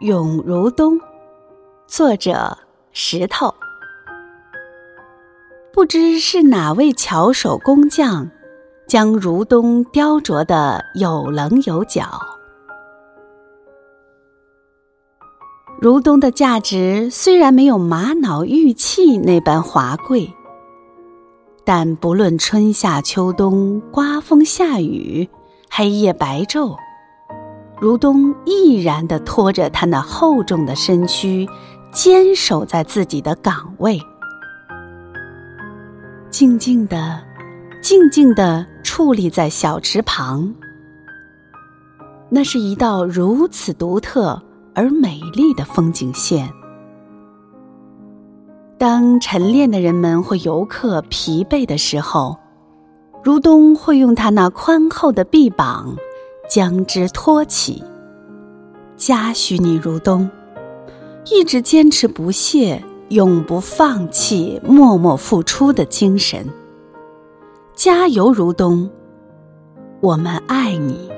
永如东，作者石头。不知是哪位巧手工匠，将如东雕琢的有棱有角。如东的价值虽然没有玛瑙玉器那般华贵，但不论春夏秋冬、刮风下雨、黑夜白昼。如东毅然地拖着他那厚重的身躯，坚守在自己的岗位，静静地、静静地矗立在小池旁。那是一道如此独特而美丽的风景线。当晨练的人们或游客疲惫的时候，如东会用他那宽厚的臂膀。将之托起，嘉许你如东，一直坚持不懈、永不放弃、默默付出的精神。加油，如东，我们爱你。